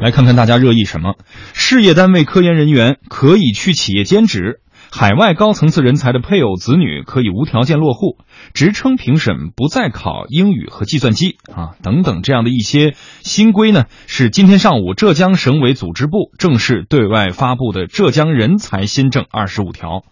来看看大家热议什么？事业单位科研人员可以去企业兼职，海外高层次人才的配偶子女可以无条件落户，职称评审不再考英语和计算机啊，等等这样的一些新规呢，是今天上午浙江省委组织部正式对外发布的浙江人才新政二十五条。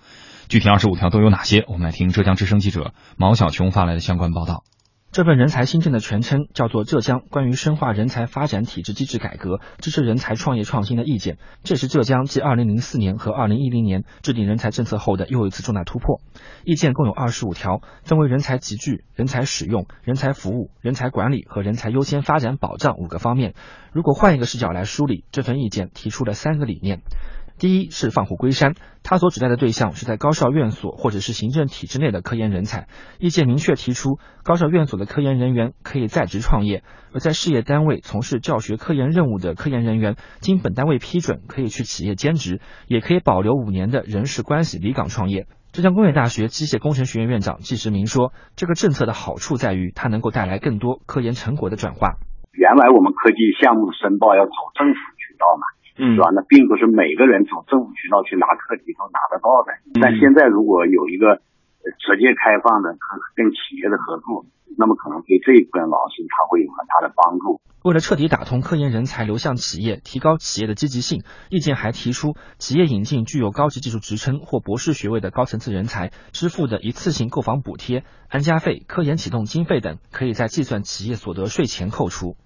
具体二十五条都有哪些？我们来听浙江之声记者毛小琼发来的相关报道。这份人才新政的全称叫做《浙江关于深化人才发展体制机制改革，支持人才创业创新的意见》，这是浙江继2004年和2010年制定人才政策后的又一次重大突破。意见共有二十五条，分为人才集聚、人才使用、人才服务、人才管理和人才优先发展保障五个方面。如果换一个视角来梳理，这份意见提出了三个理念。第一是放虎归山，它所指代的对象是在高校院所或者是行政体制内的科研人才。意见明确提出，高校院所的科研人员可以在职创业，而在事业单位从事教学科研任务的科研人员，经本单位批准，可以去企业兼职，也可以保留五年的人事关系离岗创业。浙江工业大学机械工程学院院长季时明说，这个政策的好处在于，它能够带来更多科研成果的转化。原来我们科技项目申报要走政府渠道嘛。是吧？那并不是每个人从政府渠道去拿课题都拿得到的。但现在如果有一个直接开放的和跟企业的合作，那么可能对这一部分老师他会有很大的帮助。为了彻底打通科研人才流向企业，提高企业的积极性，意见还提出，企业引进具有高级技术职称或博士学位的高层次人才，支付的一次性购房补贴、安家费、科研启动经费等，可以在计算企业所得税前扣除。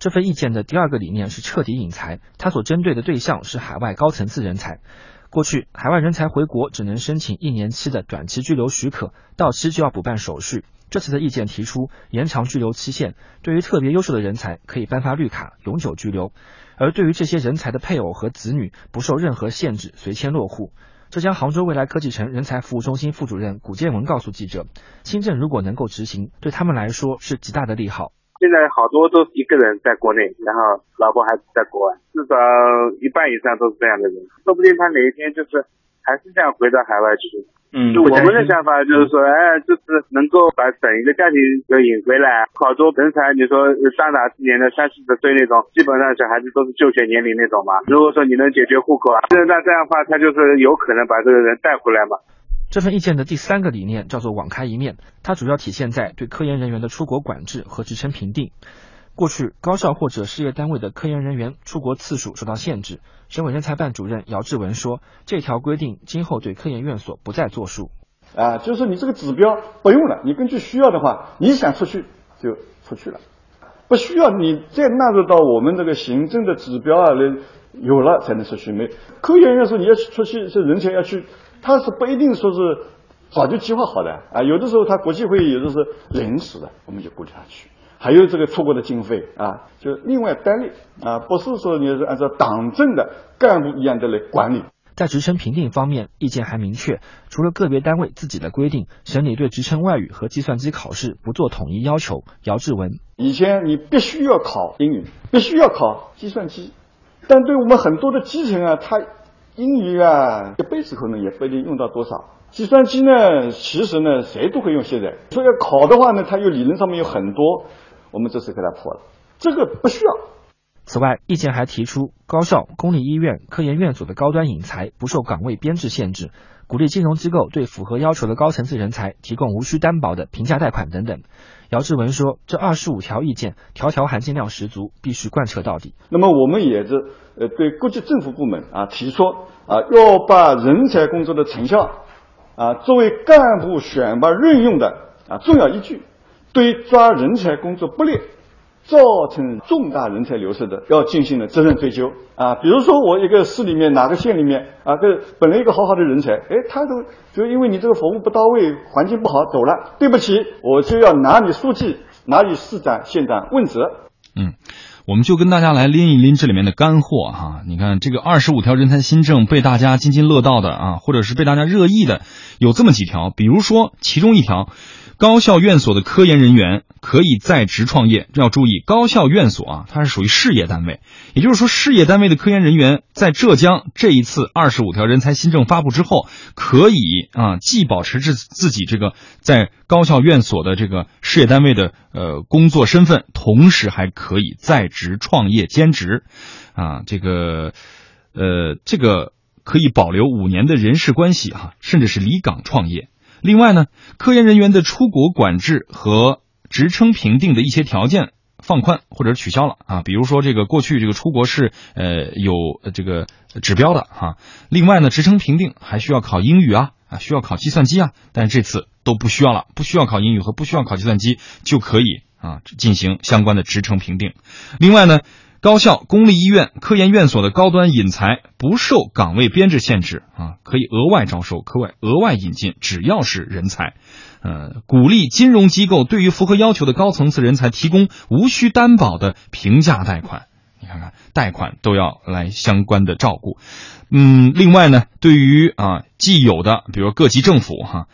这份意见的第二个理念是彻底引才，它所针对的对象是海外高层次人才。过去，海外人才回国只能申请一年期的短期居留许可，到期就要补办手续。这次的意见提出延长居留期限，对于特别优秀的人才可以颁发绿卡，永久居留；而对于这些人才的配偶和子女，不受任何限制，随迁落户。浙江杭州未来科技城人才服务中心副主任古建文告诉记者，新政如果能够执行，对他们来说是极大的利好。现在好多都是一个人在国内，然后老婆孩子在国外，至少一半以上都是这样的人。说不定他哪一天就是还是这样回到海外去。嗯，就我们的想法就是说，哎，就是能够把整一个家庭都引回来。好多人才，你说上哪四年的三四十岁那种，基本上小孩子都是就学年龄那种嘛。如果说你能解决户口啊，那这样的话，他就是有可能把这个人带回来嘛。这份意见的第三个理念叫做“网开一面”，它主要体现在对科研人员的出国管制和职称评定。过去，高校或者事业单位的科研人员出国次数受到限制。省委人才办主任姚志文说：“这条规定今后对科研院所不再作数。啊，就是你这个指标不用了，你根据需要的话，你想出去就出去了，不需要你再纳入到我们这个行政的指标啊来，有了才能出去。没科研院所你要出去，是人才要去。”他是不一定说是早就计划好的啊，有的时候他国际会议有的是临时的，我们就鼓励他去。还有这个出国的经费啊，就另外单列啊，不是说你是按照党政的干部一样的来管理。在职称评定方面，意见还明确，除了个别单位自己的规定，省里对职称外语和计算机考试不做统一要求。姚志文，以前你必须要考英语，必须要考计算机，但对我们很多的基层啊，他。英语啊，一辈子可能也不一定用到多少。计算机呢，其实呢，谁都会用。现在说要考的话呢，它有理论上面有很多，我们这次给它破了，这个不需要。此外，意见还提出，高校、公立医院、科研院所的高端引才不受岗位编制限制，鼓励金融机构对符合要求的高层次人才提供无需担保的平价贷款等等。姚志文说：“这二十五条意见，条条含金量十足，必须贯彻到底。那么，我们也是呃，对各级政府部门啊提出啊，要把人才工作的成效啊作为干部选拔任用的啊重要依据，对抓人才工作不力。”造成重大人才流失的，要进行的责任追究啊。比如说，我一个市里面哪个县里面啊，这本来一个好好的人才，哎，他都就因为你这个服务不到位，环境不好走了，对不起，我就要拿你书记、拿你市长、县长问责。嗯，我们就跟大家来拎一拎这里面的干货哈。你看，这个二十五条人才新政被大家津津乐道的啊，或者是被大家热议的，有这么几条，比如说其中一条。高校院所的科研人员可以在职创业，要注意，高校院所啊，它是属于事业单位，也就是说，事业单位的科研人员在浙江这一次二十五条人才新政发布之后，可以啊，既保持自自己这个在高校院所的这个事业单位的呃工作身份，同时还可以在职创业兼职，啊，这个呃，这个可以保留五年的人事关系哈，甚至是离岗创业。另外呢，科研人员的出国管制和职称评定的一些条件放宽或者取消了啊，比如说这个过去这个出国是呃有这个指标的哈。另外呢，职称评定还需要考英语啊啊，需要考计算机啊，但这次都不需要了，不需要考英语和不需要考计算机就可以啊进行相关的职称评定。另外呢。高校、公立医院、科研院所的高端引才不受岗位编制限制啊，可以额外招收、课外额外引进，只要是人才。呃，鼓励金融机构对于符合要求的高层次人才提供无需担保的平价贷款。你看看，贷款都要来相关的照顾。嗯，另外呢，对于啊既有的，比如各级政府哈。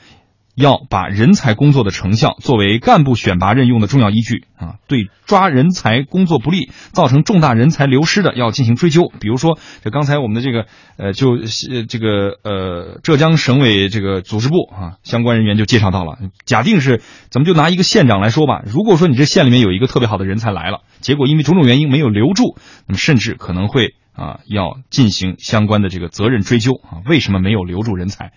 要把人才工作的成效作为干部选拔任用的重要依据啊，对抓人才工作不力、造成重大人才流失的要进行追究。比如说，这刚才我们的这个呃，就呃这个呃浙江省委这个组织部啊，相关人员就介绍到了。假定是咱们就拿一个县长来说吧，如果说你这县里面有一个特别好的人才来了，结果因为种种原因没有留住，那么甚至可能会啊要进行相关的这个责任追究啊，为什么没有留住人才？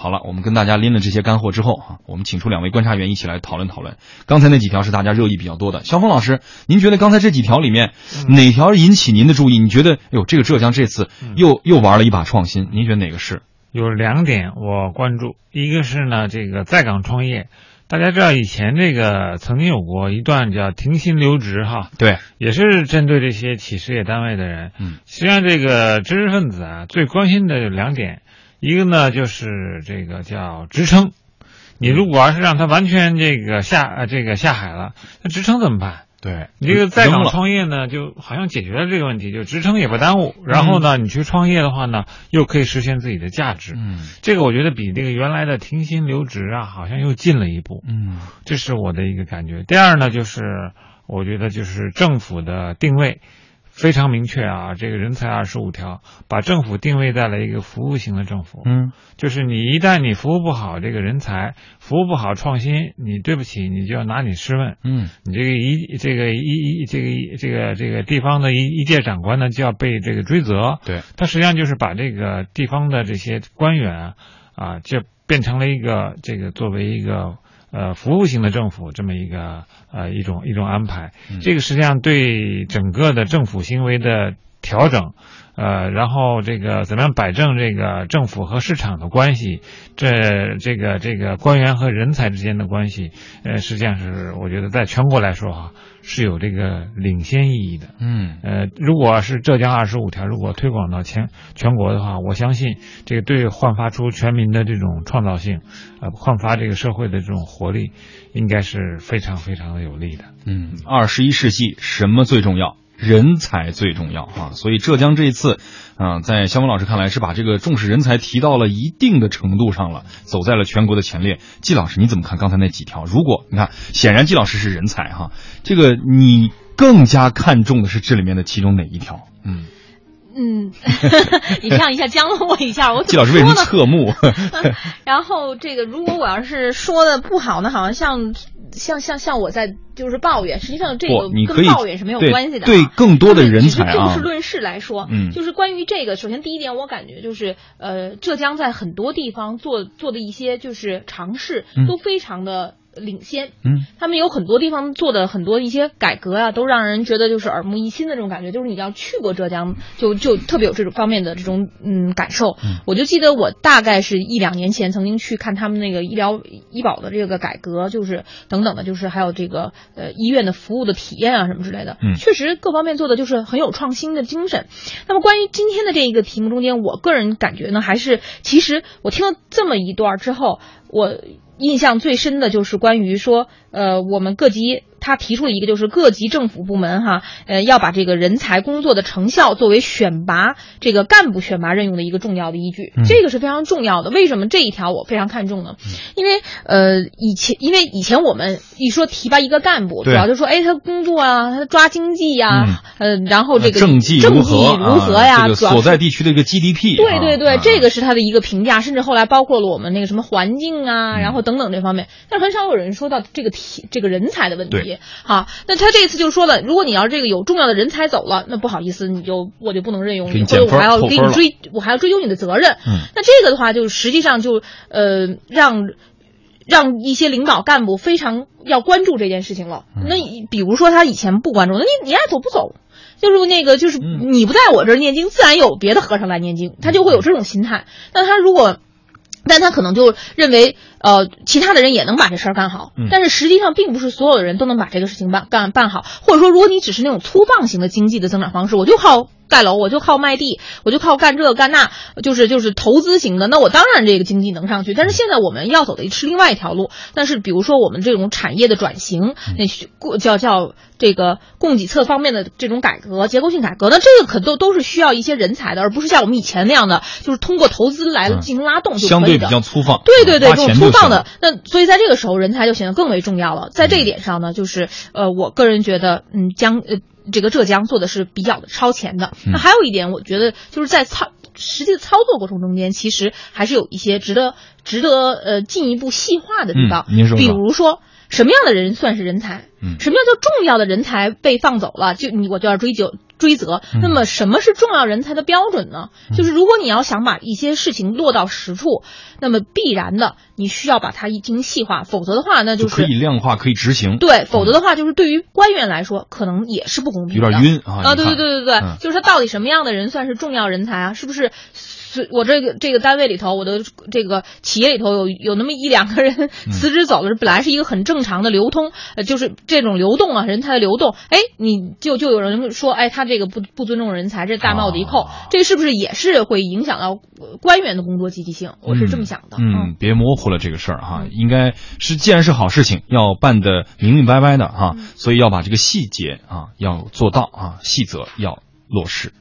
好了，我们跟大家拎了这些干货之后啊，我们请出两位观察员一起来讨论讨论。刚才那几条是大家热议比较多的，肖峰老师，您觉得刚才这几条里面哪条引起您的注意？你觉得，哎呦，这个浙江这次又又玩了一把创新，您觉得哪个是？有两点我关注，一个是呢，这个在岗创业，大家知道以前这个曾经有过一段叫停薪留职哈，对，也是针对这些企事业单位的人。嗯，实际上这个知识分子啊，最关心的有两点。一个呢，就是这个叫职称，你如果要是让他完全这个下呃这个下海了，那职称怎么办？对你这个在岗创业呢，就好像解决了这个问题，就职称也不耽误。然后呢，你去创业的话呢，又可以实现自己的价值。嗯，这个我觉得比这个原来的停薪留职啊，好像又进了一步。嗯，这是我的一个感觉。第二呢，就是我觉得就是政府的定位。非常明确啊，这个人才二十五条把政府定位在了一个服务型的政府。嗯，就是你一旦你服务不好这个人才，服务不好创新，你对不起，你就要拿你试问。嗯，你这个一这个一一这个这个这个地方的一一届长官呢，就要被这个追责。对，他实际上就是把这个地方的这些官员啊，就变成了一个这个作为一个。呃，服务型的政府这么一个呃一种一种安排，这个实际上对整个的政府行为的调整。呃，然后这个怎么样摆正这个政府和市场的关系？这这个这个官员和人才之间的关系，呃，实际上是我觉得在全国来说哈是有这个领先意义的。嗯，呃，如果是浙江二十五条如果推广到全全国的话，我相信这个对焕发出全民的这种创造性，呃，焕发这个社会的这种活力，应该是非常非常的有利的。嗯，二十一世纪什么最重要？人才最重要啊，所以浙江这一次，啊，在肖峰老师看来是把这个重视人才提到了一定的程度上了，走在了全国的前列。季老师，你怎么看刚才那几条？如果你看，显然季老师是人才哈，这个你更加看重的是这里面的其中哪一条？嗯嗯，你这样一下僵了我一下，我 季老师为什么侧目？然后这个，如果我要是说的不好呢，好像像。像像像我在就是抱怨，实际上这个跟抱怨是没有关系的。对更多的人才啊，就事论事来说，嗯，就是关于这个，首先第一点，我感觉就是呃，浙江在很多地方做做的一些就是尝试都非常的。领先，嗯，他们有很多地方做的很多一些改革啊，都让人觉得就是耳目一新的这种感觉。就是你要去过浙江，就就特别有这种方面的这种嗯感受。我就记得我大概是一两年前曾经去看他们那个医疗医保的这个改革，就是等等的，就是还有这个呃医院的服务的体验啊什么之类的。嗯，确实各方面做的就是很有创新的精神。那么关于今天的这一个题目中间，我个人感觉呢，还是其实我听了这么一段之后，我。印象最深的就是关于说，呃，我们各级他提出了一个，就是各级政府部门哈，呃，要把这个人才工作的成效作为选拔这个干部选拔任用的一个重要的依据，这个是非常重要的。为什么这一条我非常看重呢？因为呃，以前因为以前我们一说提拔一个干部，主要就说哎，他工作啊，他抓经济呀，呃，然后这个政绩政绩如何呀，所在地区的一个 GDP，对对对，这个是他的一个评价，甚至后来包括了我们那个什么环境啊，然后等等这方面，但是很少有人说到这个提这个人才的问题。好，那他这次就说了，如果你要这个有重要的人才走了，那不好意思，你就我就不能任用你，或者我还要给你追，我还要追究你的责任。嗯，那这个的话，就实际上就呃让让一些领导干部非常要关注这件事情了。那比如说他以前不关注，那你你爱走不走，就是那个就是你不在我这儿念经，自然有别的和尚来念经，他就会有这种心态。那他如果。但他可能就认为，呃，其他的人也能把这事儿干好，但是实际上并不是所有的人都能把这个事情办干办好，或者说，如果你只是那种粗放型的经济的增长方式，我就靠。盖楼，我就靠卖地，我就靠干这干那，就是就是投资型的。那我当然这个经济能上去。但是现在我们要走的是另外一条路。但是比如说我们这种产业的转型，那叫叫这个供给侧方面的这种改革，结构性改革，那这个可都都是需要一些人才的，而不是像我们以前那样的，就是通过投资来进行拉动就可以的。相对比较粗放。对对对，这种粗放的。那所以在这个时候，人才就显得更为重要了。在这一点上呢，就是呃，我个人觉得，嗯，将呃。这个浙江做的是比较的超前的。那还有一点，我觉得就是在操实际的操作过程中间，其实还是有一些值得值得呃进一步细化的地方。您说，比如说什么样的人算是人才？嗯，什么样叫重要的人才被放走了，就你我就要追究。追责，那么什么是重要人才的标准呢？就是如果你要想把一些事情落到实处，那么必然的你需要把它进行细化，否则的话，那就是可以量化，可以执行。对，否则的话，就是对于官员来说，可能也是不公平，有点晕啊。啊，对对对对对，就是他到底什么样的人算是重要人才啊？是不是？我这个这个单位里头，我的这个企业里头有有那么一两个人辞职走了，本来是一个很正常的流通，呃，就是这种流动啊，人才的流动。哎，你就就有人说，哎，他这个不不尊重人才，这大帽子一扣，这是不是也是会影响到官员的工作积极性？我是这么想的。嗯，别模糊了这个事儿哈，应该是既然是好事情，要办的明明白白的哈，所以要把这个细节啊要做到啊，细则要落实。